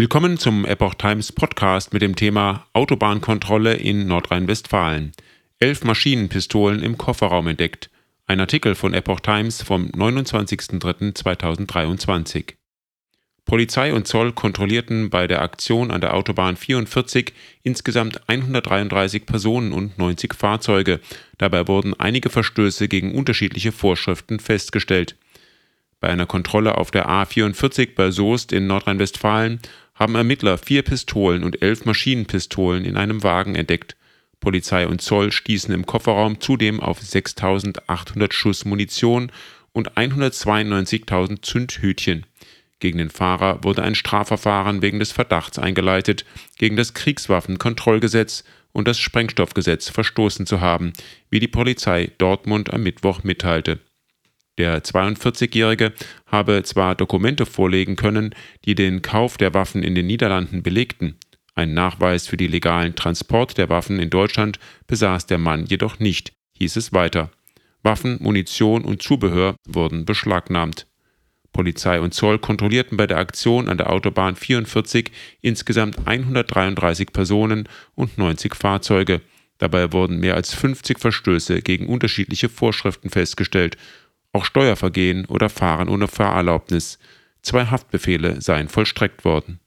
Willkommen zum Epoch Times Podcast mit dem Thema Autobahnkontrolle in Nordrhein-Westfalen. Elf Maschinenpistolen im Kofferraum entdeckt. Ein Artikel von Epoch Times vom 29.03.2023. Polizei und Zoll kontrollierten bei der Aktion an der Autobahn 44 insgesamt 133 Personen und 90 Fahrzeuge. Dabei wurden einige Verstöße gegen unterschiedliche Vorschriften festgestellt. Bei einer Kontrolle auf der A44 bei Soest in Nordrhein-Westfalen haben Ermittler vier Pistolen und elf Maschinenpistolen in einem Wagen entdeckt. Polizei und Zoll stießen im Kofferraum zudem auf 6.800 Schuss Munition und 192.000 Zündhütchen. Gegen den Fahrer wurde ein Strafverfahren wegen des Verdachts eingeleitet, gegen das Kriegswaffenkontrollgesetz und das Sprengstoffgesetz verstoßen zu haben, wie die Polizei Dortmund am Mittwoch mitteilte. Der 42-Jährige habe zwar Dokumente vorlegen können, die den Kauf der Waffen in den Niederlanden belegten, ein Nachweis für den legalen Transport der Waffen in Deutschland besaß der Mann jedoch nicht, hieß es weiter. Waffen, Munition und Zubehör wurden beschlagnahmt. Polizei und Zoll kontrollierten bei der Aktion an der Autobahn 44 insgesamt 133 Personen und 90 Fahrzeuge. Dabei wurden mehr als 50 Verstöße gegen unterschiedliche Vorschriften festgestellt auch Steuervergehen oder Fahren ohne Fahrerlaubnis. Zwei Haftbefehle seien vollstreckt worden